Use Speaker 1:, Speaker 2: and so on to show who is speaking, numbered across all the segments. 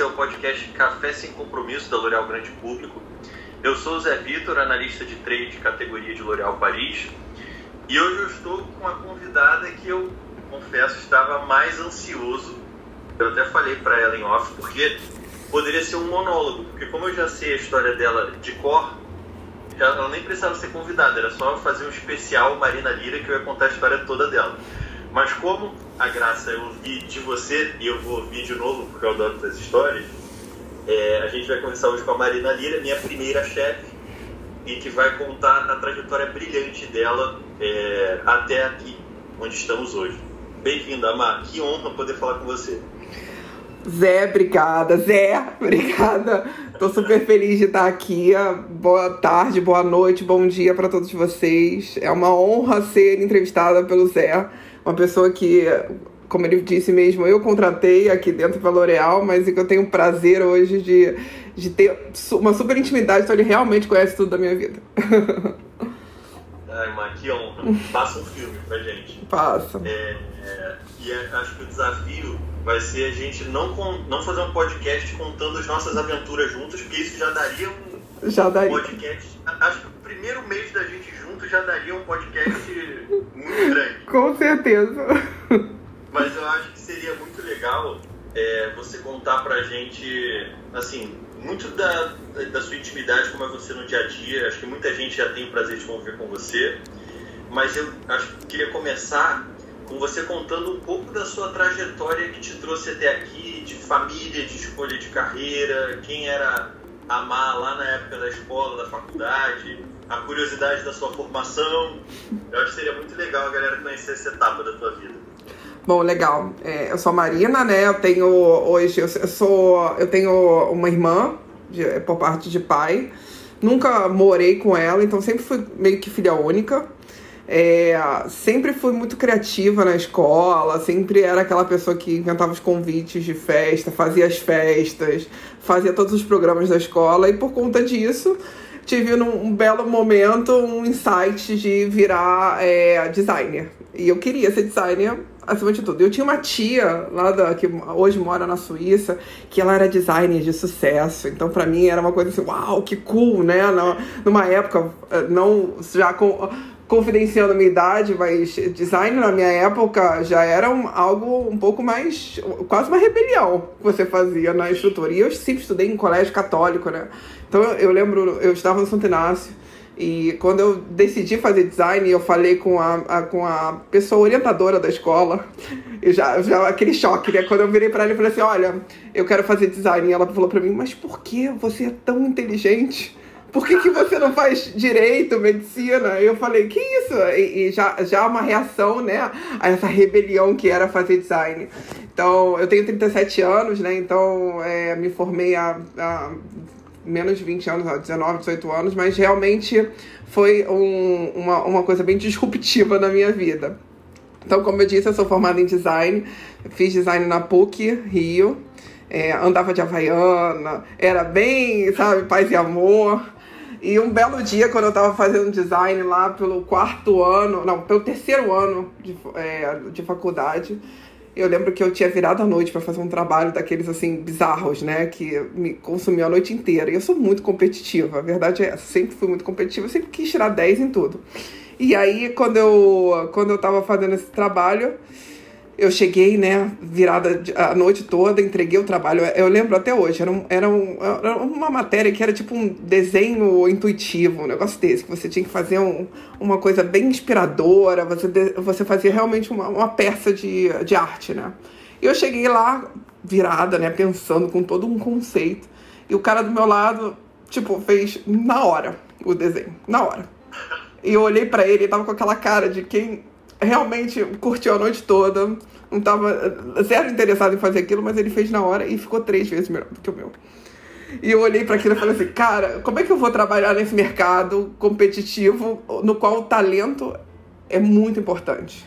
Speaker 1: Esse é o podcast Café Sem Compromisso da L'Oréal Grande Público. Eu sou o Zé Vitor, analista de trade de categoria de L'Oréal Paris. E hoje eu estou com uma convidada que eu confesso estava mais ansioso. Eu até falei para ela em off, porque poderia ser um monólogo, porque como eu já sei a história dela de cor, ela nem precisava ser convidada, era só fazer um especial Marina Lira que eu ia contar a história toda dela. Mas como a graça eu ouvi de você e eu vou ouvir de novo porque eu adoro as histórias, é, a gente vai começar hoje com a Marina Lira, minha primeira chefe, e que vai contar a trajetória brilhante dela é, até aqui, onde estamos hoje. Bem-vinda, Mar. Que honra poder falar com você.
Speaker 2: Zé, obrigada. Zé, obrigada. Tô super feliz de estar aqui. Boa tarde, boa noite, bom dia para todos vocês. É uma honra ser entrevistada pelo Zé, uma pessoa que, como ele disse mesmo, eu contratei aqui dentro da L'Oréal, mas que eu tenho o prazer hoje de, de ter uma super intimidade, então ele realmente conhece tudo da minha vida.
Speaker 1: Ai, Mar, que honra. Passa um filme pra gente.
Speaker 2: Passa.
Speaker 1: É, é, e é, acho que o desafio vai ser a gente não, não fazer um podcast contando as nossas aventuras juntos, porque isso já daria um
Speaker 2: já daria.
Speaker 1: podcast. Acho que o primeiro mês da gente junto já daria um podcast muito grande.
Speaker 2: Com certeza.
Speaker 1: Mas eu acho que seria muito legal é, você contar pra gente, assim, muito da, da sua intimidade, como é você no dia a dia. Acho que muita gente já tem o prazer de conviver com você. Mas eu acho que queria começar com você contando um pouco da sua trajetória que te trouxe até aqui, de família, de escolha de carreira, quem era a Má lá na época da escola, da faculdade, a curiosidade da sua formação. Eu acho que seria muito legal a galera conhecer essa etapa da tua vida.
Speaker 2: Bom, legal. É, eu sou a Marina, né? Eu tenho hoje, eu sou, eu tenho uma irmã de, por parte de pai. Nunca morei com ela, então sempre fui meio que filha única. É, sempre fui muito criativa na escola, sempre era aquela pessoa que inventava os convites de festa, fazia as festas, fazia todos os programas da escola e por conta disso tive num um belo momento um insight de virar é, designer. E eu queria ser designer acima de tudo. Eu tinha uma tia lá da, que hoje mora na Suíça, que ela era designer de sucesso. Então, para mim, era uma coisa assim, uau, que cool, né? Numa época, eh, não já com confidenciando a minha idade, mas design na minha época já era um, algo um pouco mais. quase uma rebelião que você fazia na estrutura. E eu sempre estudei em colégio católico, né? Então eu lembro, eu estava no Santo Inácio. E quando eu decidi fazer design, eu falei com a, a, com a pessoa orientadora da escola, eu já, já aquele choque, né? Quando eu virei para ela e falei assim: Olha, eu quero fazer design. E ela falou para mim: Mas por que você é tão inteligente? Por que, que você não faz direito, medicina? Eu falei, que isso? E, e, já, já uma reação, né, a essa rebelião que era fazer design. Então, eu tenho 37 anos, né, então é, me formei há, há, menos de 20 anos, há 19, 18 anos, mas realmente foi um, uma, uma coisa bem disruptiva na minha vida. Então, como eu disse, eu sou formada em design, fiz design na PUC, Rio, é, andava de Havaiana, era bem, sabe, paz e amor. E um belo dia, quando eu tava fazendo design lá pelo quarto ano, não, pelo terceiro ano de, é, de faculdade, eu lembro que eu tinha virado a noite para fazer um trabalho daqueles assim bizarros, né, que me consumiu a noite inteira. E eu sou muito competitiva, a verdade é essa, sempre fui muito competitiva, sempre quis tirar 10 em tudo. E aí, quando eu, quando eu tava fazendo esse trabalho, eu cheguei, né, virada a noite toda, entreguei o trabalho. Eu lembro até hoje, era, um, era, um, era uma matéria que era tipo um desenho intuitivo, um negócio desse, que você tinha que fazer um, uma coisa bem inspiradora, você, você fazia realmente uma, uma peça de, de arte, né? E eu cheguei lá, virada, né, pensando com todo um conceito, e o cara do meu lado, tipo, fez na hora o desenho, na hora. E eu olhei para ele e tava com aquela cara de quem realmente curtiu a noite toda, não estava zero interessado em fazer aquilo, mas ele fez na hora e ficou três vezes melhor do que o meu. E eu olhei para aquilo e falei assim, cara, como é que eu vou trabalhar nesse mercado competitivo no qual o talento é muito importante?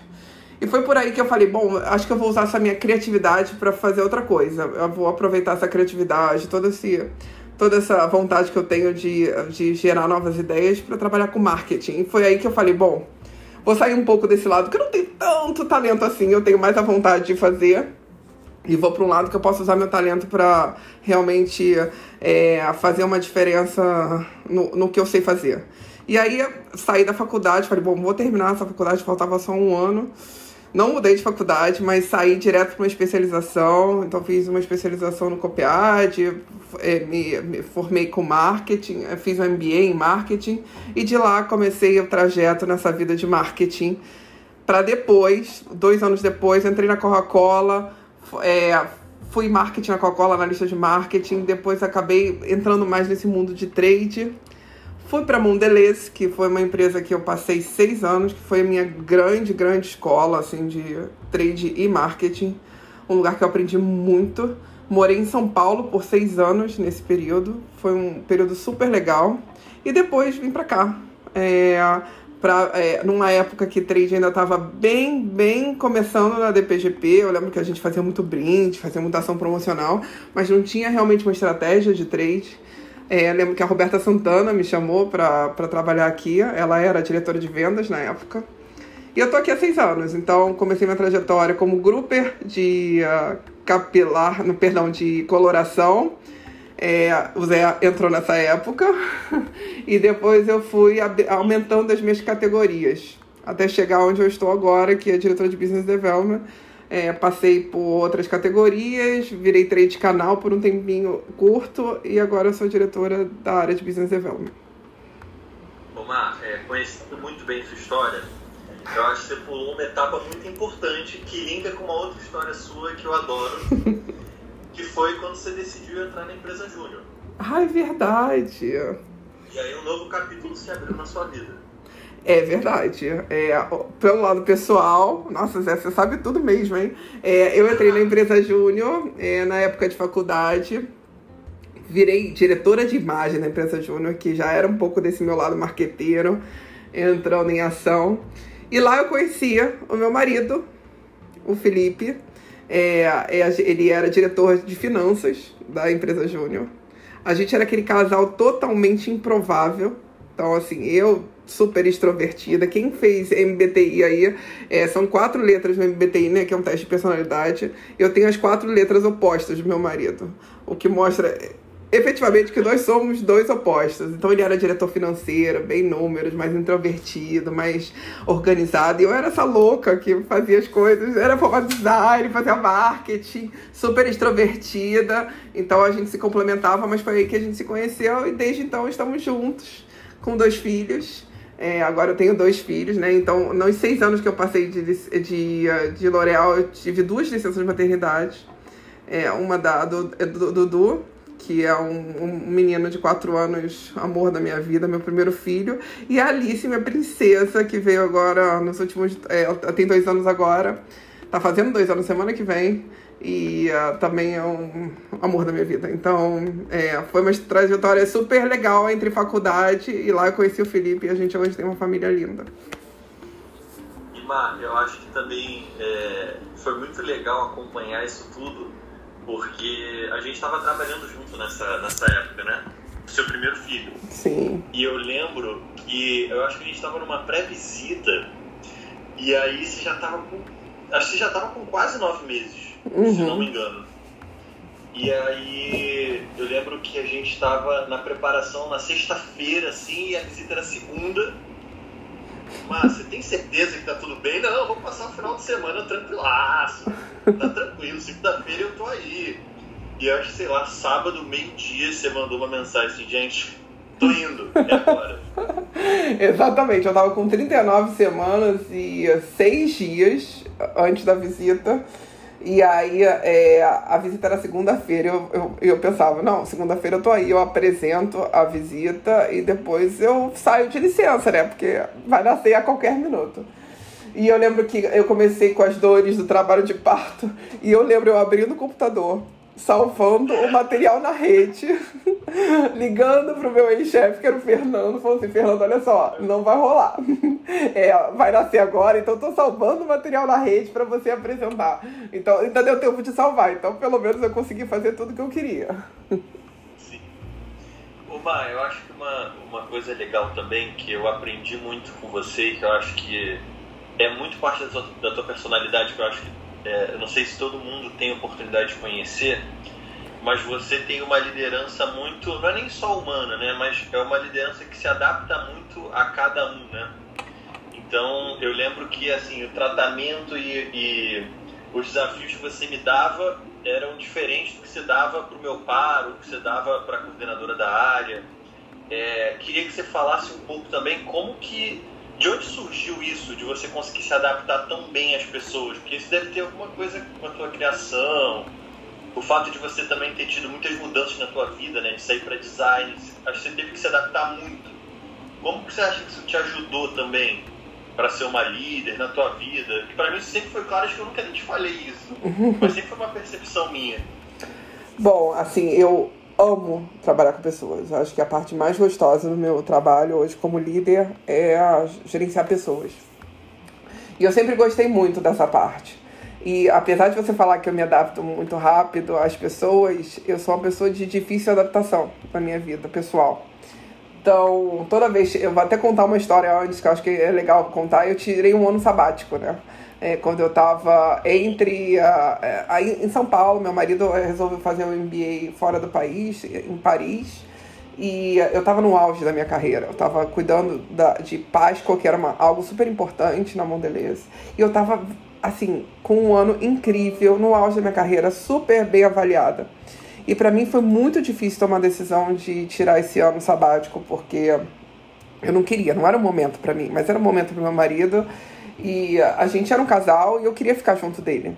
Speaker 2: E foi por aí que eu falei, bom, acho que eu vou usar essa minha criatividade para fazer outra coisa. Eu vou aproveitar essa criatividade, todo esse toda essa vontade que eu tenho de, de gerar novas ideias para trabalhar com marketing. E foi aí que eu falei, bom, Vou sair um pouco desse lado, que eu não tenho tanto talento assim, eu tenho mais a vontade de fazer. e vou para um lado que eu posso usar meu talento para realmente é, fazer uma diferença no, no que eu sei fazer. E aí saí da faculdade, falei, bom, vou terminar essa faculdade, faltava só um ano. Não mudei de faculdade, mas saí direto para uma especialização. Então fiz uma especialização no Copiad, é, me, me, formei com marketing, é, fiz um MBA em marketing e de lá comecei o trajeto nessa vida de marketing. Para depois, dois anos depois, entrei na Coca-Cola, é, fui marketing na Coca-Cola, analista de marketing, depois acabei entrando mais nesse mundo de trade Fui para Mondelez, que foi uma empresa que eu passei seis anos, que foi a minha grande, grande escola assim, de trade e marketing. Um lugar que eu aprendi muito. Morei em São Paulo por seis anos nesse período. Foi um período super legal. E depois vim para cá. É, pra, é, numa época que trade ainda estava bem, bem começando na DPGP. Eu lembro que a gente fazia muito brinde, fazia muita ação promocional, mas não tinha realmente uma estratégia de trade. É, lembro que a Roberta Santana me chamou para trabalhar aqui. Ela era diretora de vendas na época. E eu tô aqui há seis anos, então comecei minha trajetória como grouper de uh, capilar, no perdão, de coloração. É, o Zé entrou nessa época e depois eu fui aumentando as minhas categorias até chegar onde eu estou agora, que é diretora de Business Development é, passei por outras categorias, virei trade canal por um tempinho curto e agora sou diretora da área de Business Development.
Speaker 1: Omar, é, conhecendo muito bem sua história, eu acho que você pulou uma etapa muito importante que linka com uma outra história sua que eu adoro, que foi quando você decidiu entrar na empresa Júnior.
Speaker 2: Ai, verdade!
Speaker 1: E aí um novo capítulo se abriu na sua vida.
Speaker 2: É verdade. É, pelo lado pessoal, nossa, Zé, você sabe tudo mesmo, hein? É, eu entrei na empresa Júnior é, na época de faculdade. Virei diretora de imagem da empresa Júnior, que já era um pouco desse meu lado marqueteiro, entrando em ação. E lá eu conhecia o meu marido, o Felipe. É, é ele era diretor de finanças da empresa Júnior. A gente era aquele casal totalmente improvável. Então, assim, eu super extrovertida. Quem fez MBTI aí, é, são quatro letras no MBTI, né, que é um teste de personalidade. Eu tenho as quatro letras opostas do meu marido, o que mostra efetivamente que nós somos dois opostos. Então ele era diretor financeiro, bem números, mais introvertido, mais organizado. E eu era essa louca que fazia as coisas, era formada design, fazia marketing, super extrovertida. Então a gente se complementava, mas foi aí que a gente se conheceu e desde então estamos juntos com dois filhos. É, agora eu tenho dois filhos, né? Então, nos seis anos que eu passei de, de, de L'Oréal, eu tive duas licenças de maternidade. É, uma da, é do, do Dudu, que é um, um, menino de quatro anos, amor da minha vida, meu primeiro filho. E a Alice, minha princesa, que veio agora nos últimos. É, ela tem dois anos agora. Tá fazendo dois anos semana que vem e uh, também é um amor da minha vida. Então, é, foi uma trajetória super legal entre faculdade e lá eu conheci o Felipe e a gente hoje tem uma família linda.
Speaker 1: E Mar, eu acho que também é, foi muito legal acompanhar isso tudo, porque a gente estava trabalhando junto nessa, nessa época, né? Seu primeiro filho.
Speaker 2: Sim.
Speaker 1: E eu lembro que eu acho que a gente estava numa pré-visita e aí você já estava com. Acho que você já estava com quase nove meses uhum. se não me engano. E aí eu lembro que a gente estava na preparação na sexta-feira, assim, e a visita era segunda. Mas você tem certeza que tá tudo bem? Não, eu vou passar o final de semana tranquilaço. Tá tranquilo, segunda-feira eu tô aí. E eu acho que, sei lá, sábado, meio-dia, você mandou uma mensagem assim, gente, tô indo, é agora.
Speaker 2: Exatamente, eu tava com 39 semanas e 6 dias antes da visita. E aí é, a visita era segunda-feira. Eu, eu, eu pensava, não, segunda-feira eu tô aí, eu apresento a visita e depois eu saio de licença, né? Porque vai nascer a qualquer minuto. E eu lembro que eu comecei com as dores do trabalho de parto. E eu lembro eu abrindo o computador salvando o material na rede, ligando pro meu ex-chefe, que era o Fernando, falou assim, Fernando, olha só, não vai rolar. É, vai nascer agora, então tô salvando o material na rede para você apresentar. Então, ainda deu tempo de salvar, então pelo menos eu consegui fazer tudo que eu queria.
Speaker 1: Sim. Uma, eu acho que uma, uma coisa legal também, que eu aprendi muito com você, que eu acho que é muito parte da tua, da tua personalidade, que eu acho que é, eu não sei se todo mundo tem oportunidade de conhecer, mas você tem uma liderança muito, não é nem só humana, né? Mas é uma liderança que se adapta muito a cada um, né? Então eu lembro que assim o tratamento e, e os desafios que você me dava eram diferentes do que você dava para o meu par, ou que você dava para a coordenadora da área. É, queria que você falasse um pouco também como que de onde surgiu isso de você conseguir se adaptar tão bem às pessoas? Porque isso deve ter alguma coisa com a tua criação, o fato de você também ter tido muitas mudanças na tua vida, né? De sair para design, acho que você teve que se adaptar muito. Como que você acha que isso te ajudou também para ser uma líder na tua vida? Que para mim sempre foi claro, acho que eu nunca nem te falei isso, mas sempre foi uma percepção minha.
Speaker 2: Bom, assim, eu amo trabalhar com pessoas. Acho que a parte mais gostosa do meu trabalho hoje como líder é gerenciar pessoas. E eu sempre gostei muito dessa parte. E apesar de você falar que eu me adapto muito rápido às pessoas, eu sou uma pessoa de difícil adaptação na minha vida pessoal. Então, toda vez, eu vou até contar uma história antes que eu acho que é legal contar. Eu tirei um ano sabático, né? É, quando eu estava entre. Uh, aí em São Paulo, meu marido resolveu fazer um MBA fora do país, em Paris. E eu estava no auge da minha carreira. Eu estava cuidando da, de Páscoa, que era uma, algo super importante na Mondelez. E eu estava assim, com um ano incrível, no auge da minha carreira, super bem avaliada. E para mim foi muito difícil tomar a decisão de tirar esse ano sabático, porque eu não queria, não era o momento para mim, mas era o momento para meu marido. E a gente era um casal e eu queria ficar junto dele.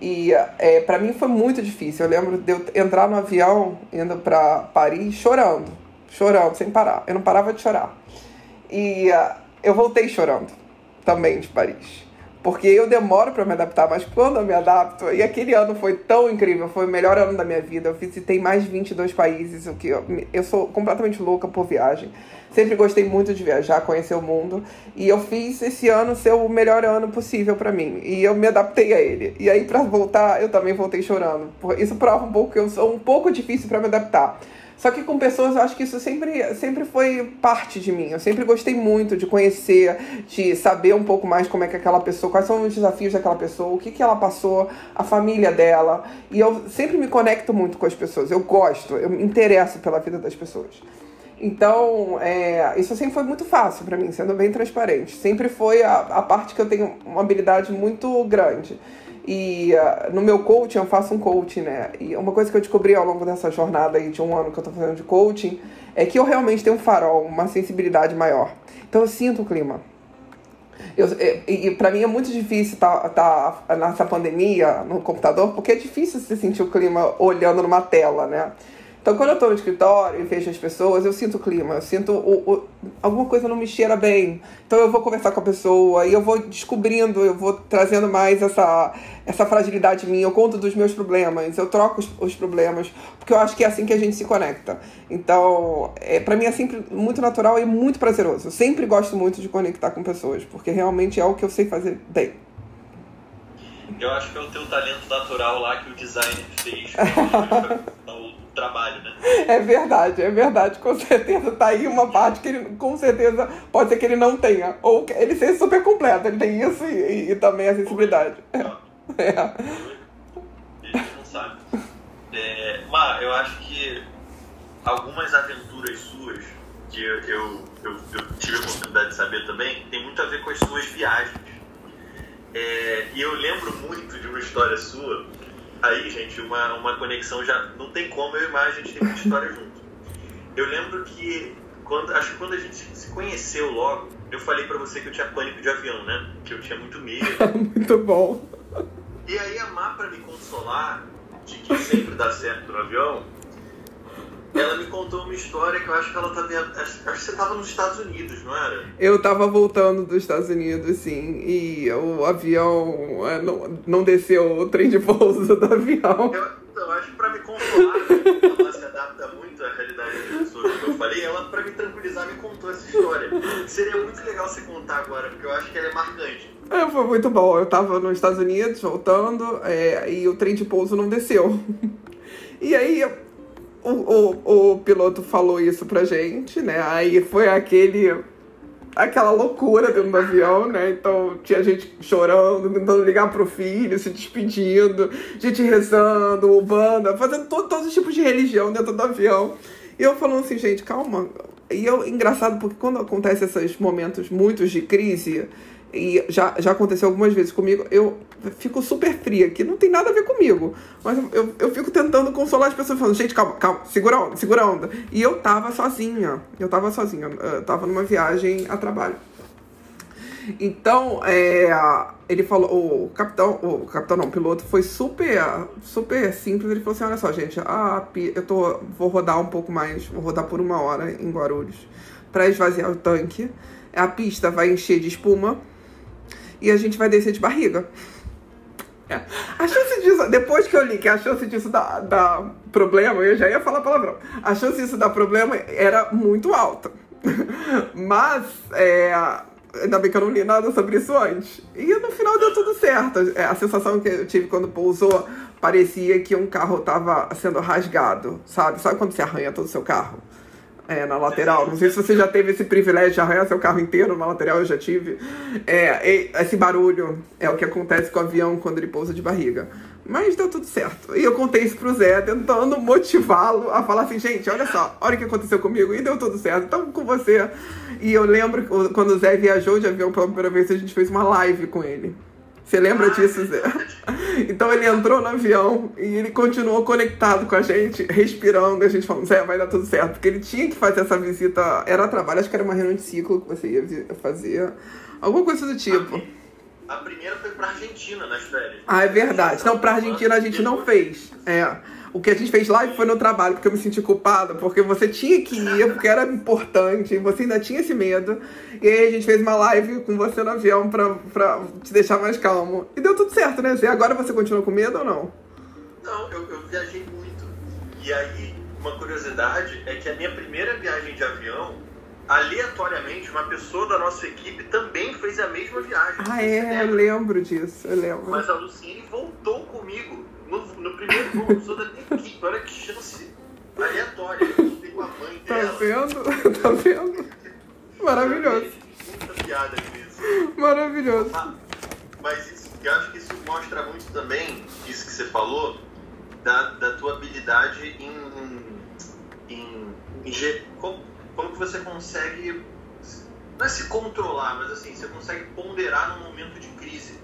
Speaker 2: E é, para mim foi muito difícil. Eu lembro de eu entrar no avião indo para Paris chorando, chorando sem parar. Eu não parava de chorar. E uh, eu voltei chorando também de Paris porque eu demoro para me adaptar, mas quando eu me adapto, e aquele ano foi tão incrível, foi o melhor ano da minha vida. Eu visitei mais de 22 países, o que eu, eu sou completamente louca por viagem. Sempre gostei muito de viajar, conhecer o mundo, e eu fiz esse ano ser o melhor ano possível para mim, e eu me adaptei a ele. E aí para voltar, eu também voltei chorando. Isso prova um pouco que eu sou um pouco difícil para me adaptar. Só que com pessoas eu acho que isso sempre, sempre foi parte de mim. Eu sempre gostei muito de conhecer, de saber um pouco mais como é que aquela pessoa, quais são os desafios daquela pessoa, o que, que ela passou, a família dela. E eu sempre me conecto muito com as pessoas. Eu gosto, eu me interesso pela vida das pessoas. Então, é, isso sempre foi muito fácil para mim, sendo bem transparente. Sempre foi a, a parte que eu tenho uma habilidade muito grande. E uh, no meu coaching eu faço um coaching, né? E uma coisa que eu descobri ao longo dessa jornada aí de um ano que eu tô fazendo de coaching é que eu realmente tenho um farol, uma sensibilidade maior. Então eu sinto o clima. Eu, é, e, e para mim é muito difícil estar tá, tá nessa pandemia no computador, porque é difícil se sentir o clima olhando numa tela, né? Então, quando eu estou no escritório e vejo as pessoas, eu sinto o clima, eu sinto o, o, alguma coisa não me cheira bem. Então, eu vou conversar com a pessoa e eu vou descobrindo, eu vou trazendo mais essa, essa fragilidade minha. Eu conto dos meus problemas, eu troco os, os problemas, porque eu acho que é assim que a gente se conecta. Então, é, para mim é sempre muito natural e muito prazeroso. Eu sempre gosto muito de conectar com pessoas, porque realmente é o que eu sei fazer bem.
Speaker 1: Eu acho que é o teu talento natural lá que o designer fez. trabalho, né?
Speaker 2: É verdade, é verdade. Com certeza tá aí uma parte que ele, com certeza, pode ser que ele não tenha. Ou ele seja super completo, ele tem isso e, e também a sensibilidade. É.
Speaker 1: é. Ele não sabe. É, Mar, eu acho que algumas aventuras suas, que eu, eu, eu, eu tive a oportunidade de saber também, tem muito a ver com as suas viagens. É, e eu lembro muito de uma história sua aí, gente, uma, uma conexão já. Não tem como eu e a gente tem muita história junto. Eu lembro que, quando, acho que quando a gente se conheceu logo, eu falei para você que eu tinha pânico de avião, né? Que eu tinha muito medo.
Speaker 2: muito bom.
Speaker 1: E aí a Má, pra me consolar de que sempre dá certo no avião, ela me contou uma história que eu acho que ela também. Acho, acho que você estava nos Estados Unidos, não era?
Speaker 2: Eu estava voltando dos Estados Unidos, sim. E o avião é, não, não desceu o trem de pouso do avião.
Speaker 1: Eu, então, acho que para me consolar, ela se adapta muito à realidade das pessoas, como eu falei, ela, para me tranquilizar, me contou essa história. Seria muito legal você contar agora, porque eu acho que ela é marcante. É,
Speaker 2: foi muito bom. Eu estava nos Estados Unidos voltando é, e o trem de pouso não desceu. E aí o, o, o piloto falou isso pra gente, né? Aí foi aquele aquela loucura dentro do avião, né? Então tinha gente chorando, tentando ligar pro filho, se despedindo, gente rezando, banda, fazendo todo, todos os tipos de religião dentro do avião. E eu falando assim, gente, calma. E eu, engraçado, porque quando acontece esses momentos muitos de crise, e já, já aconteceu algumas vezes comigo, eu fico super fria, que não tem nada a ver comigo. Mas eu, eu fico tentando consolar as pessoas, falando, gente, calma, calma, segura a onda, segura a onda. E eu tava sozinha, eu tava sozinha, eu tava numa viagem a trabalho. Então, é, ele falou, o capitão, o capitão não, o piloto foi super, super simples. Ele falou assim: olha só, gente, a, eu tô, vou rodar um pouco mais, vou rodar por uma hora em Guarulhos para esvaziar o tanque. A pista vai encher de espuma e a gente vai descer de barriga. É. A chance disso, depois que eu li que a chance disso dar, dar problema, eu já ia falar palavrão. A chance disso dar problema era muito alta. Mas, é, ainda bem que eu não li nada sobre isso antes. E no final deu tudo certo. É, a sensação que eu tive quando pousou parecia que um carro estava sendo rasgado, sabe? Sabe quando você arranha todo o seu carro? É, na lateral. Não sei se você já teve esse privilégio de arranhar seu carro inteiro na lateral, eu já tive. É, esse barulho é o que acontece com o avião quando ele pousa de barriga. Mas deu tudo certo. E eu contei isso pro Zé, tentando motivá-lo a falar assim, gente, olha só, olha o que aconteceu comigo e deu tudo certo. Então, com você. E eu lembro quando o Zé viajou de avião pela primeira vez, a gente fez uma live com ele. Você lembra disso, Zé? Então ele entrou no avião e ele continuou conectado com a gente, respirando, e a gente falando, Zé, vai dar tudo certo. Porque ele tinha que fazer essa visita, era trabalho, acho que era uma reunião de ciclo que você ia fazer, alguma coisa do tipo.
Speaker 1: A primeira foi pra Argentina nas férias.
Speaker 2: Ah, é verdade. Não, pra Argentina a gente não fez. É. O que a gente fez live foi no trabalho, porque eu me senti culpada, porque você tinha que ir, porque era importante, e você ainda tinha esse medo. E aí a gente fez uma live com você no avião pra, pra te deixar mais calmo. E deu tudo certo, né, Zé? Agora você continua com medo ou não?
Speaker 1: Não, eu, eu viajei muito. E aí, uma curiosidade é que a minha primeira viagem de avião, aleatoriamente, uma pessoa da nossa equipe também fez a mesma viagem.
Speaker 2: Ah, é, eu lembro disso, eu lembro.
Speaker 1: Mas a Luciene voltou comigo no, no primeiro voo, sou da minha equipe. Olha que chance aleatória. Eu com a mãe
Speaker 2: tá dela. Tá vendo? Tá vendo? Maravilhoso.
Speaker 1: Muita piada nisso.
Speaker 2: Maravilhoso.
Speaker 1: Ah, mas isso, eu acho que isso mostra muito também, isso que você falou, da, da tua habilidade em. em, em como, como que você consegue. Não é se controlar, mas assim, você consegue ponderar num momento de crise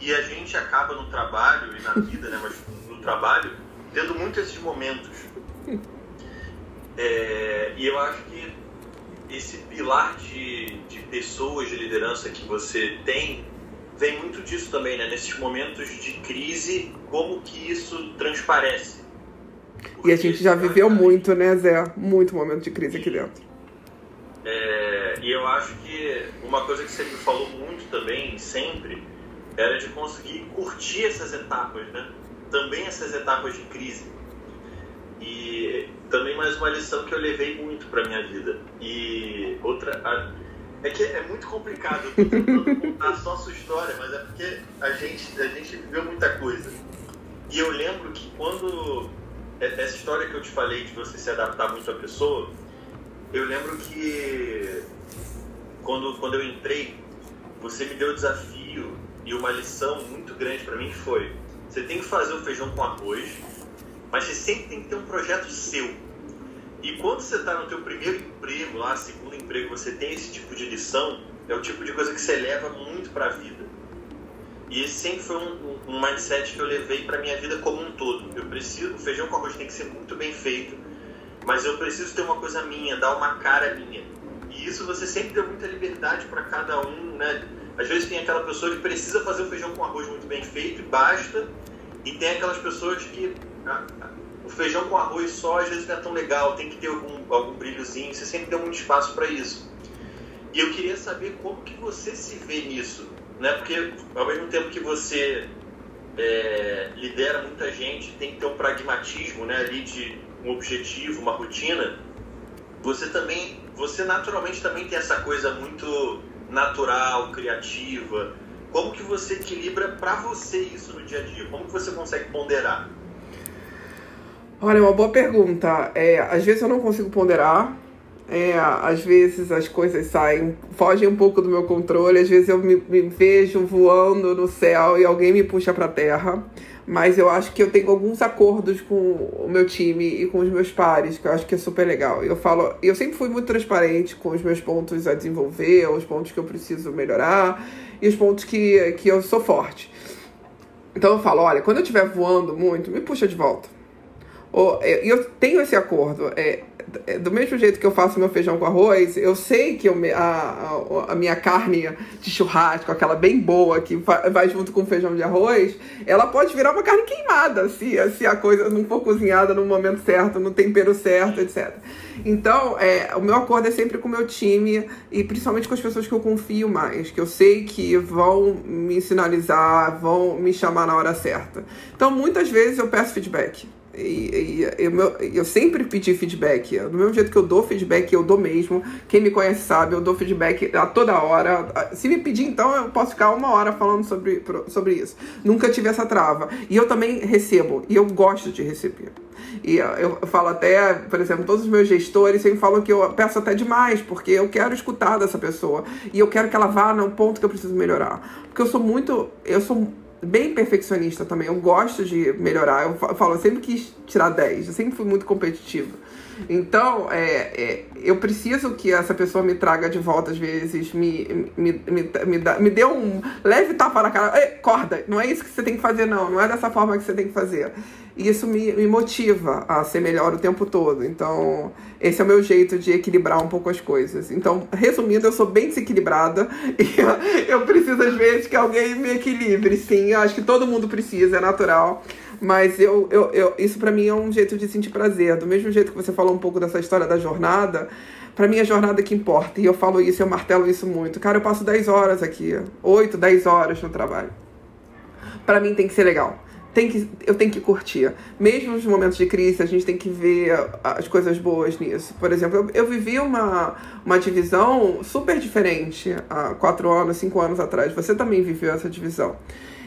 Speaker 1: e a gente acaba no trabalho e na vida, né, mas no trabalho, tendo muito esses momentos. É, e eu acho que esse pilar de, de pessoas de liderança que você tem vem muito disso também, né? Nesses momentos de crise, como que isso transparece.
Speaker 2: Porque e a gente já viveu muito, né, Zé? Muito momento de crise aqui dentro.
Speaker 1: É, e eu acho que uma coisa que você me falou muito também, sempre, era de conseguir curtir essas etapas, né? Também essas etapas de crise. E também mais uma lição que eu levei muito para minha vida. E outra é que é muito complicado contar só a sua história, mas é porque a gente a gente viveu muita coisa. E eu lembro que quando essa história que eu te falei de você se adaptar muito à pessoa, eu lembro que quando quando eu entrei, você me deu o desafio e uma lição muito grande para mim foi: você tem que fazer o feijão com arroz, mas você sempre tem que ter um projeto seu. E quando você está no teu primeiro emprego, lá, segundo emprego, você tem esse tipo de lição, é o tipo de coisa que você leva muito para a vida. E esse sempre foi um, um mindset que eu levei para minha vida como um todo. Eu preciso, o feijão com arroz tem que ser muito bem feito, mas eu preciso ter uma coisa minha, dar uma cara minha. E isso você sempre deu muita liberdade para cada um, né? Às vezes tem aquela pessoa que precisa fazer o feijão com arroz muito bem feito e basta. E tem aquelas pessoas que ah, o feijão com arroz só às vezes não é tão legal, tem que ter algum, algum brilhozinho. Você sempre deu muito espaço para isso. E eu queria saber como que você se vê nisso, né? Porque ao mesmo tempo que você é, lidera muita gente, tem que ter um pragmatismo, né? Ali de um objetivo, uma rotina. Você também, você naturalmente também tem essa coisa muito natural, criativa? Como que você equilibra para você isso no dia a dia? Como que você consegue ponderar?
Speaker 2: Olha, uma boa pergunta. É, às vezes eu não consigo ponderar, É, às vezes as coisas saem, fogem um pouco do meu controle, às vezes eu me, me vejo voando no céu e alguém me puxa para terra. Mas eu acho que eu tenho alguns acordos com o meu time e com os meus pares, que eu acho que é super legal. Eu falo, eu sempre fui muito transparente com os meus pontos a desenvolver, os pontos que eu preciso melhorar e os pontos que, que eu sou forte. Então eu falo, olha, quando eu estiver voando muito, me puxa de volta. E eu tenho esse acordo. É, é, do mesmo jeito que eu faço meu feijão com arroz, eu sei que eu, a, a, a, minha carne de churrasco, aquela bem boa que vai junto com o feijão de arroz, ela pode virar uma carne queimada se, se a coisa não for cozinhada no momento certo, no tempero certo, etc. Então, é, o meu acordo é sempre com o meu time e principalmente com as pessoas que eu confio mais, que eu sei que vão me sinalizar, vão me chamar na hora certa. Então, muitas vezes eu peço feedback. E, e eu, eu, sempre pedi feedback. Do mesmo jeito que eu dou feedback, eu dou mesmo. Quem me conhece sabe, eu dou feedback a toda hora. Se me pedir, então, eu posso ficar uma hora falando sobre, sobre isso. Nunca tive essa trava. E eu também recebo, e eu gosto de receber. E eu, falo até, por exemplo, todos os meus gestores sempre falam que eu peço até demais, porque eu quero escutar dessa pessoa. E eu quero que ela vá no ponto que eu preciso melhorar. Porque eu sou muito. Eu sou bem perfeccionista também. Eu gosto de melhorar. Eu falo, eu sempre quis tirar 10. Eu sempre fui muito competitiva. Então, é, é, eu preciso que essa pessoa me traga de volta, às vezes, me, me, me, me, dá, me dê um leve tapa na cara. Ei, corda, não é isso que você tem que fazer, não. Não é dessa forma que você tem que fazer. E isso me, me motiva a ser melhor o tempo todo. Então, esse é o meu jeito de equilibrar um pouco as coisas. Então, resumindo, eu sou bem desequilibrada e eu preciso, às vezes, que alguém me equilibre. Sim, eu acho que todo mundo precisa, é natural. Mas eu, eu, eu isso para mim é um jeito de sentir prazer. Do mesmo jeito que você falou um pouco dessa história da jornada, para mim é a jornada que importa. E eu falo isso, eu martelo isso muito. Cara, eu passo 10 horas aqui, 8, 10 horas no trabalho. Para mim tem que ser legal. Tem que, eu tenho que curtir. Mesmo nos momentos de crise, a gente tem que ver as coisas boas nisso. Por exemplo, eu, eu vivi uma, uma divisão super diferente há quatro anos, cinco anos atrás. Você também viveu essa divisão.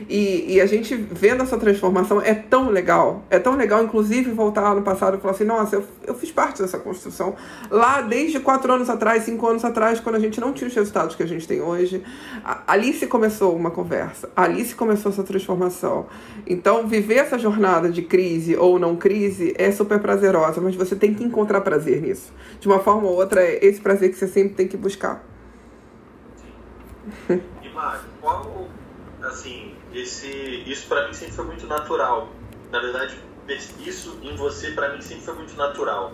Speaker 2: E, e, a gente vendo essa transformação é tão legal. É tão legal, inclusive, voltar no passado e falar assim: nossa, eu, eu fiz parte dessa construção lá desde quatro anos atrás, cinco anos atrás, quando a gente não tinha os resultados que a gente tem hoje. Ali se começou uma conversa, ali se começou essa transformação. Então, viver essa jornada de crise ou não crise é super prazerosa, mas você tem que encontrar prazer nisso. De uma forma ou outra, é esse prazer que você sempre tem que buscar.
Speaker 1: E, Mário, qual, assim, esse, isso para mim sempre foi muito natural. Na verdade, isso em você para mim sempre foi muito natural.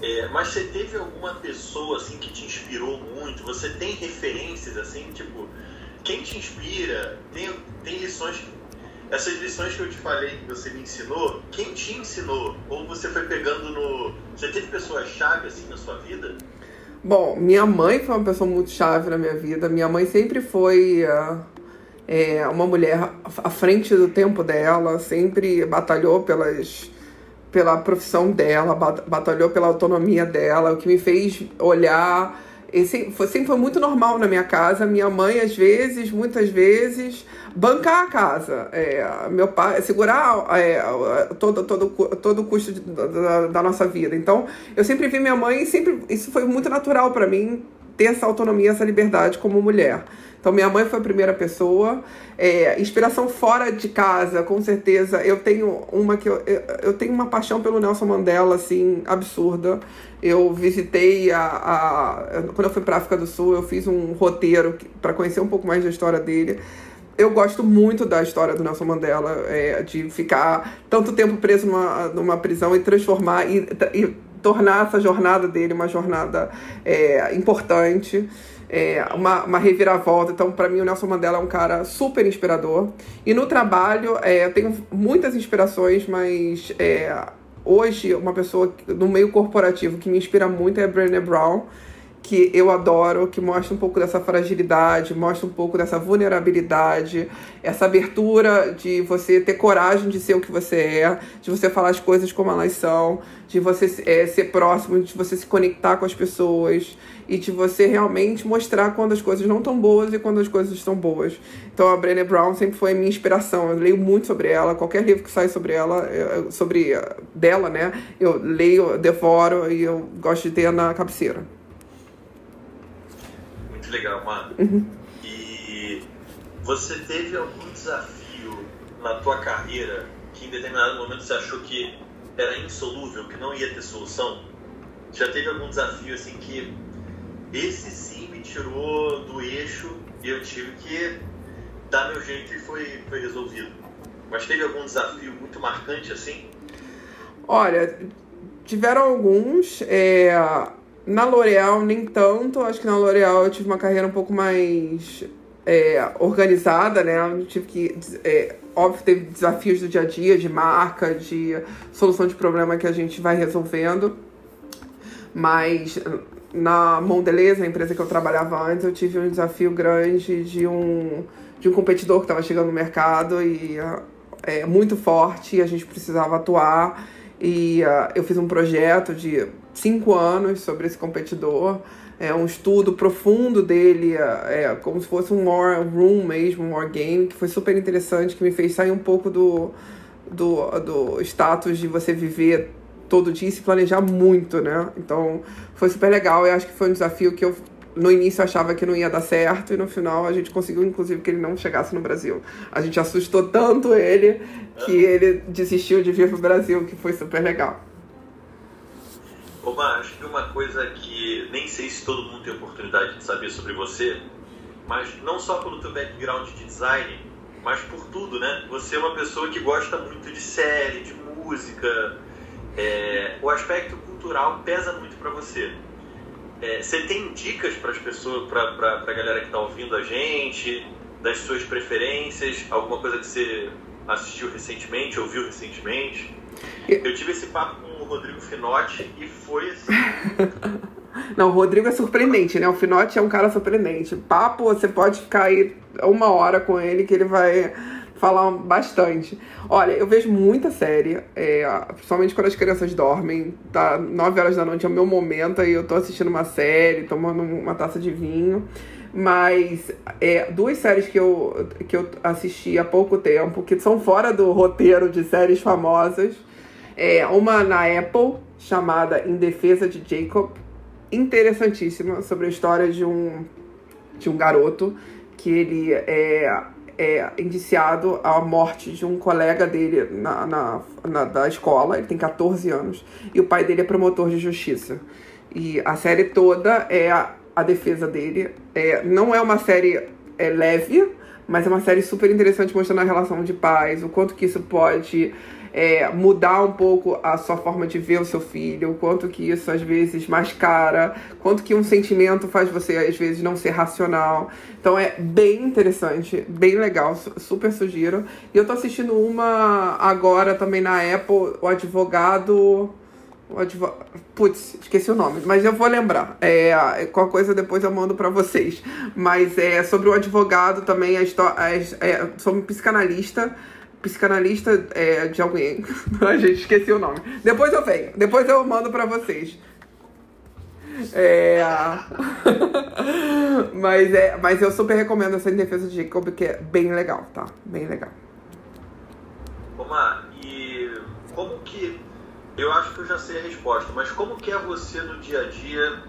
Speaker 1: É, mas você teve alguma pessoa assim que te inspirou muito? Você tem referências assim, tipo, quem te inspira? Tem, tem lições essas lições que eu te falei que você me ensinou, quem te ensinou? Ou você foi pegando no. Você teve pessoas chave assim na sua vida?
Speaker 2: Bom, minha mãe foi uma pessoa muito chave na minha vida. Minha mãe sempre foi uh, é uma mulher à frente do tempo dela, sempre batalhou pelas pela profissão dela, batalhou pela autonomia dela, o que me fez olhar. Esse, foi, sempre foi muito normal na minha casa. Minha mãe, às vezes, muitas vezes, bancar a casa. É, meu pai, segurar é, todo, todo, todo o custo de, da, da, nossa vida. Então, eu sempre vi minha mãe, sempre isso foi muito natural para mim, ter essa autonomia, essa liberdade como mulher. Então, minha mãe foi a primeira pessoa. É, inspiração fora de casa, com certeza. Eu tenho uma que eu, eu, eu tenho uma paixão pelo Nelson Mandela, assim, absurda. Eu visitei a, a quando eu fui para África do Sul, eu fiz um roteiro para conhecer um pouco mais da história dele. Eu gosto muito da história do Nelson Mandela, é, de ficar tanto tempo preso numa, numa prisão e transformar e, e tornar essa jornada dele uma jornada é, importante é, uma, uma reviravolta. Então, para mim, o Nelson Mandela é um cara super inspirador. E no trabalho, é, eu tenho muitas inspirações, mas é, hoje, uma pessoa no meio corporativo que me inspira muito é a Brené Brown que eu adoro, que mostra um pouco dessa fragilidade, mostra um pouco dessa vulnerabilidade, essa abertura de você ter coragem de ser o que você é, de você falar as coisas como elas são, de você é, ser próximo, de você se conectar com as pessoas e de você realmente mostrar quando as coisas não estão boas e quando as coisas estão boas. Então a Brené Brown sempre foi minha inspiração. Eu leio muito sobre ela, qualquer livro que sai sobre ela, sobre dela, né? Eu leio, devoro e eu gosto de ter na cabeceira.
Speaker 1: Que legal, mano. Uhum. E você teve algum desafio na tua carreira que em determinado momento você achou que era insolúvel, que não ia ter solução? Já teve algum desafio assim que esse sim me tirou do eixo e eu tive que dar meu jeito e foi, foi resolvido? Mas teve algum desafio muito marcante assim?
Speaker 2: Olha, tiveram alguns. É, na L'Oréal, nem tanto. Acho que na L'Oréal eu tive uma carreira um pouco mais é, organizada, né? Eu tive que. É, óbvio, teve desafios do dia a dia, de marca, de solução de problema que a gente vai resolvendo. Mas na Mondelez, a empresa que eu trabalhava antes, eu tive um desafio grande de um, de um competidor que estava chegando no mercado e é, muito forte e a gente precisava atuar. E uh, eu fiz um projeto de cinco anos sobre esse competidor, é um estudo profundo dele, é, como se fosse um war room mesmo, um war game, que foi super interessante, que me fez sair um pouco do, do, do status de você viver todo dia e se planejar muito, né? Então foi super legal e acho que foi um desafio que eu no início achava que não ia dar certo e no final a gente conseguiu, inclusive, que ele não chegasse no Brasil. A gente assustou tanto ele que ele desistiu de vir pro Brasil, que foi super legal.
Speaker 1: Omar, acho que uma coisa que nem sei se todo mundo tem oportunidade de saber sobre você, mas não só pelo teu background de design, mas por tudo, né? Você é uma pessoa que gosta muito de série, de música. É, o aspecto cultural pesa muito para você. É, você tem dicas para as pessoas, para a galera que está ouvindo a gente, das suas preferências, alguma coisa que você assistiu recentemente, ouviu recentemente? Eu tive esse papo com o Rodrigo Finotti e foi assim.
Speaker 2: Não, o Rodrigo é surpreendente, né? O Finotti é um cara surpreendente. Papo, você pode ficar aí uma hora com ele que ele vai falar bastante. Olha, eu vejo muita série, é, principalmente quando as crianças dormem, tá? 9 horas da noite é o meu momento, aí eu tô assistindo uma série, tomando uma taça de vinho. Mas é, duas séries que eu, que eu assisti há pouco tempo, que são fora do roteiro de séries famosas. É, uma na Apple, chamada Em Defesa de Jacob, interessantíssima, sobre a história de um, de um garoto que ele é é indiciado à morte de um colega dele na, na, na, da escola, ele tem 14 anos, e o pai dele é promotor de justiça. E a série toda é a, a defesa dele. É, não é uma série é, leve, mas é uma série super interessante mostrando a relação de pais, o quanto que isso pode é, mudar um pouco a sua forma de ver o seu filho, o quanto que isso às vezes mascara, quanto que um sentimento faz você às vezes não ser racional. Então é bem interessante, bem legal, super sugiro. E eu tô assistindo uma agora também na Apple, o advogado. O. Putz, esqueci o nome, mas eu vou lembrar. É, qualquer coisa depois eu mando para vocês. Mas é sobre o advogado também, a história, é, um psicanalista psicanalista é, de alguém. A gente esqueci o nome. Depois eu venho. Depois eu mando pra vocês. É... mas, é, mas eu super recomendo essa Em Defesa de Jacob, que é bem legal, tá? Bem legal.
Speaker 1: Omar, e como que. Eu acho que eu já sei a resposta, mas como que é você no dia a dia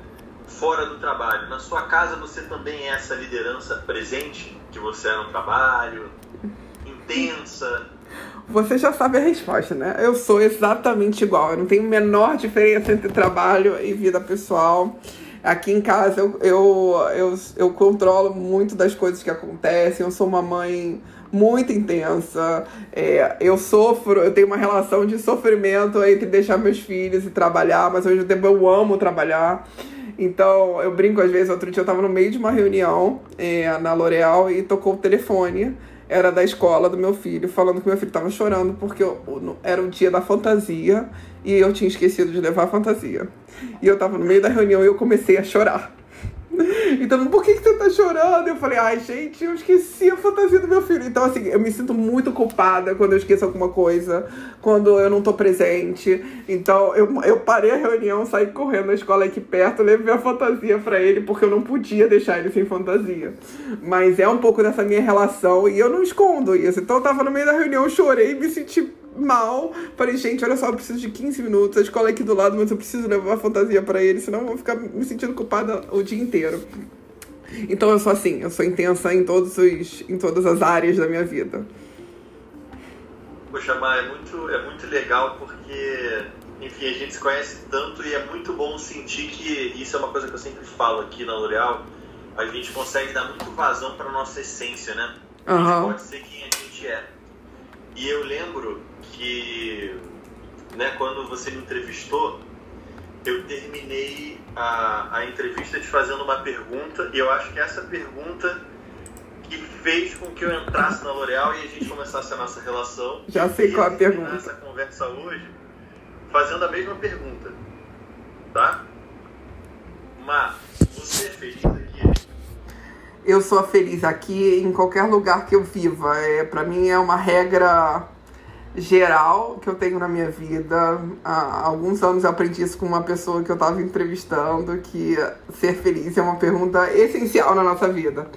Speaker 1: fora do trabalho? Na sua casa você também é essa liderança presente que você é no trabalho?
Speaker 2: Você já sabe a resposta, né? Eu sou exatamente igual. Eu não tenho menor diferença entre trabalho e vida pessoal. Aqui em casa eu, eu, eu, eu controlo muito das coisas que acontecem. Eu sou uma mãe muito intensa. É, eu sofro, eu tenho uma relação de sofrimento entre deixar meus filhos e trabalhar, mas ao mesmo tempo eu amo trabalhar. Então eu brinco às vezes. Outro dia eu tava no meio de uma reunião é, na L'Oréal e tocou o telefone era da escola do meu filho, falando que meu filho estava chorando porque eu, era o dia da fantasia e eu tinha esquecido de levar a fantasia. E eu estava no meio da reunião e eu comecei a chorar. Então, por que, que você tá chorando? Eu falei, ai, gente, eu esqueci a fantasia do meu filho. Então, assim, eu me sinto muito culpada quando eu esqueço alguma coisa, quando eu não tô presente. Então, eu, eu parei a reunião, saí correndo na escola aqui perto, levei a fantasia para ele, porque eu não podia deixar ele sem fantasia. Mas é um pouco dessa minha relação e eu não escondo isso. Então, eu tava no meio da reunião, chorei, me senti mal. Falei, gente, olha só, eu preciso de 15 minutos, a escola é aqui do lado, mas eu preciso levar a fantasia para ele, senão eu vou ficar me sentindo culpada o dia inteiro. Então eu sou assim, eu sou intensa em, todos os, em todas as áreas da minha vida.
Speaker 1: Poxa, Mar, é muito, é muito legal porque, enfim, a gente se conhece tanto e é muito bom sentir que isso é uma coisa que eu sempre falo aqui na L'Oréal, a gente consegue dar muito vazão para nossa essência, né? A gente pode ser quem a gente é. E eu lembro que, né, quando você me entrevistou, eu terminei a, a entrevista te fazendo uma pergunta, e eu acho que essa pergunta que fez com que eu entrasse na L'Oréal e a gente começasse a nossa relação.
Speaker 2: Já sei qual a pergunta.
Speaker 1: essa conversa hoje fazendo a mesma pergunta, tá? Mas, você é feliz?
Speaker 2: Eu sou feliz aqui em qualquer lugar que eu viva. É, para mim é uma regra geral que eu tenho na minha vida. Há alguns anos eu aprendi isso com uma pessoa que eu estava entrevistando, que ser feliz é uma pergunta essencial na nossa vida.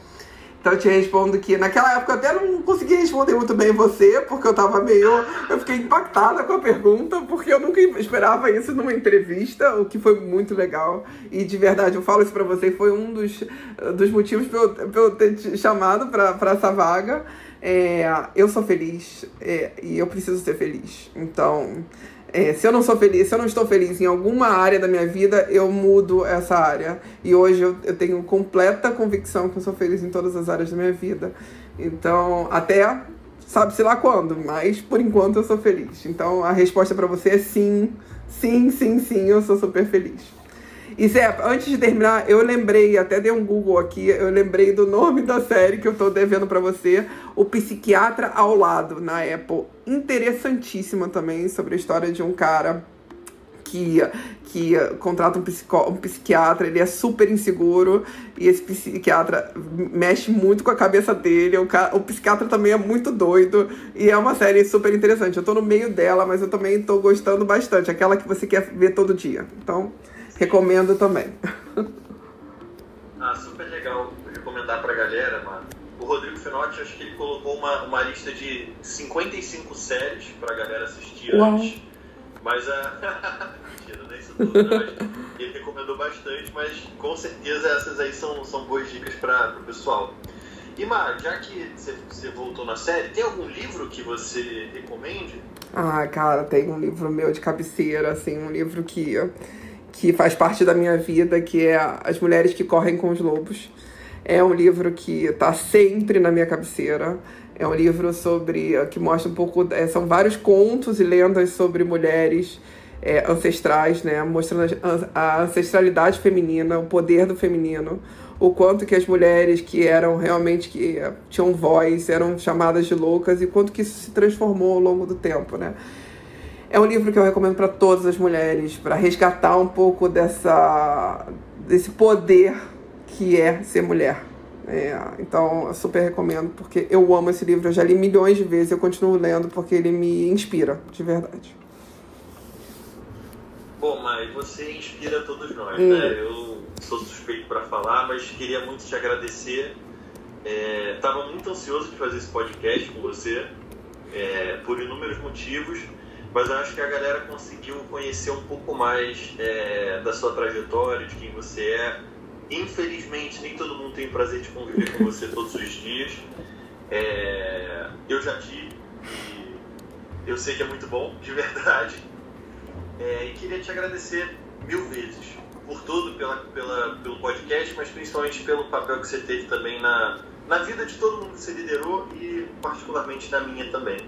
Speaker 2: Então eu te respondo que naquela época eu até não consegui responder muito bem você, porque eu tava meio. Eu fiquei impactada com a pergunta, porque eu nunca esperava isso numa entrevista, o que foi muito legal. E de verdade, eu falo isso pra você, foi um dos, dos motivos pra eu, pra eu ter te chamado pra, pra essa vaga. É, eu sou feliz é, e eu preciso ser feliz. Então, é, se eu não sou feliz, se eu não estou feliz em alguma área da minha vida, eu mudo essa área. E hoje eu, eu tenho completa convicção que eu sou feliz em todas as áreas da minha vida. Então, até sabe-se lá quando, mas por enquanto eu sou feliz. Então, a resposta para você é sim, sim, sim, sim, eu sou super feliz. E Zé, antes de terminar, eu lembrei, até dei um Google aqui, eu lembrei do nome da série que eu tô devendo pra você, O Psiquiatra ao Lado, na Apple. Interessantíssima também, sobre a história de um cara que, que contrata um, um psiquiatra, ele é super inseguro e esse psiquiatra mexe muito com a cabeça dele. O, o psiquiatra também é muito doido e é uma série super interessante. Eu tô no meio dela, mas eu também tô gostando bastante. Aquela que você quer ver todo dia. Então, recomendo também.
Speaker 1: Ah, super legal recomendar pra galera, mano. O Rodrigo Finotti, acho que ele colocou uma, uma lista de 55 séries pra galera assistir
Speaker 2: Uau.
Speaker 1: antes. Mas a. Mentira, não é isso tudo, né? Ele recomendou bastante, mas com certeza essas aí são, são boas dicas para o pessoal. E Mar, já que você voltou na série, tem algum livro que você recomende?
Speaker 2: Ah, cara, tem um livro meu de cabeceira, assim, um livro que, que faz parte da minha vida, que é As Mulheres que Correm com os Lobos. É um livro que tá sempre na minha cabeceira. É um livro sobre. que mostra um pouco. é, são vários contos e lendas sobre mulheres é, ancestrais, né? Mostrando a, ancestralidade feminina, o poder do feminino, o quanto que as mulheres que eram realmente. que eh, tinham voz, eram chamadas de loucas, e quanto que isso se transformou ao longo do tempo, né? É um livro que eu recomendo para todas as mulheres, para resgatar um pouco dessa, desse poder que é ser mulher. É, então, eu super recomendo, porque eu amo esse livro. Eu já li milhões de vezes, eu continuo lendo porque ele me inspira, de verdade.
Speaker 1: Bom, mas você inspira todos nós,
Speaker 2: Hum.
Speaker 1: né? Eu sou suspeito para falar, mas queria muito te agradecer. É, tava muito ansioso de fazer esse podcast com você, é, por inúmeros motivos, mas eu acho que a galera conseguiu conhecer um pouco mais é, da sua trajetória, de quem você é. Infelizmente, nem todo mundo tem o prazer de conviver com você todos os dias. É, eu já tive e eu sei que é muito bom, de verdade. É, e queria te agradecer mil vezes por tudo, pela, pela, pelo podcast, mas principalmente pelo papel que você teve também na, na vida de todo mundo que você liderou e particularmente na minha também.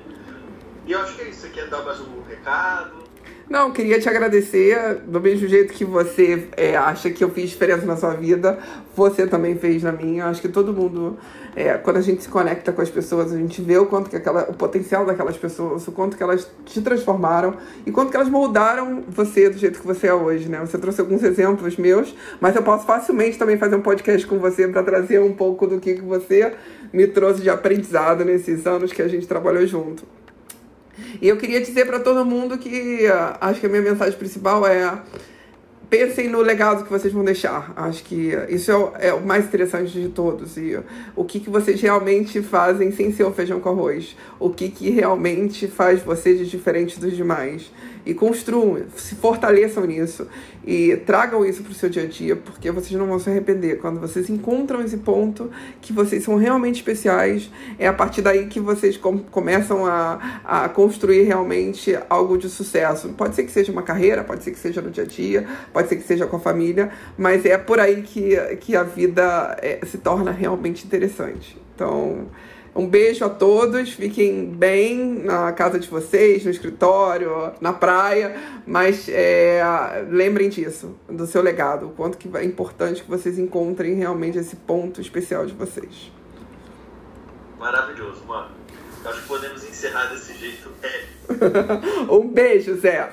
Speaker 1: E eu acho que é isso. Você quer dar mais um recado?
Speaker 2: Não, queria te agradecer. Do mesmo jeito que você é, acha que eu fiz diferença na sua vida, você também fez na minha. Acho que todo mundo, é, quando a gente se conecta com as pessoas, a gente vê o quanto que aquela, o potencial daquelas pessoas, o quanto que elas te transformaram e quanto que elas moldaram você do jeito que você é hoje, né? Você trouxe alguns exemplos meus, mas eu posso facilmente também fazer um podcast com você para trazer um pouco do que, que você me trouxe de aprendizado nesses anos que a gente trabalhou junto. E eu queria dizer para todo mundo que ah, acho que a minha mensagem principal é pensem no legado que vocês vão deixar. Acho que isso é o, é o mais interessante de todos. E o que, que vocês realmente fazem sem ser o feijão com arroz. O que, que realmente faz você de diferente dos demais e construam, se fortaleçam nisso e tragam isso para o seu dia a dia, porque vocês não vão se arrepender. Quando vocês encontram esse ponto que vocês são realmente especiais, é a partir daí que vocês com, começam a, a construir realmente algo de sucesso. Pode ser que seja uma carreira, pode ser que seja no dia a dia, pode ser que seja com a família, mas é por aí que, que a vida é, se torna realmente interessante. Então. Um beijo a todos, fiquem bem na casa de vocês, no escritório, na praia, mas é, lembrem disso, do seu legado, o quanto que é importante que vocês encontrem realmente esse ponto especial de vocês.
Speaker 1: Maravilhoso, mano. Acho que podemos encerrar desse jeito. É.
Speaker 2: um beijo, Zé.